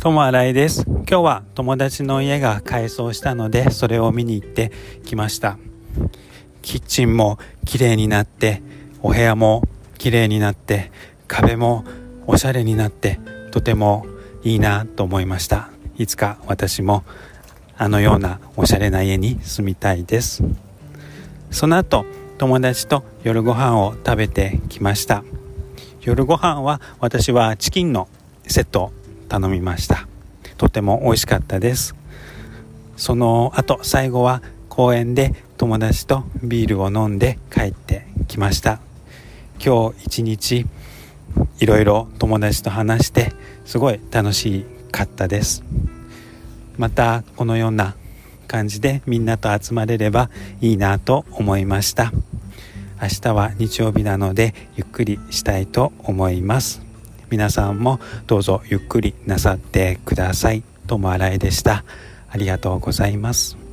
友新井です。今日は友達の家が改装したのでそれを見に行ってきました。キッチンも綺麗になってお部屋も綺麗になって壁もおしゃれになってとてもいいなと思いました。いつか私もあのようなおしゃれな家に住みたいです。その後友達と夜ご飯を食べてきました。夜ご飯は私はチキンのセット頼みました。とても美味しかったです。その後最後は公園で友達とビールを飲んで帰ってきました。今日一日いろいろ友達と話してすごい楽しかったです。またこのような感じでみんなと集まれればいいなと思いました。明日は日曜日なのでゆっくりしたいと思います。皆さんもどうぞゆっくりなさってください。ともあらいでした。ありがとうございます。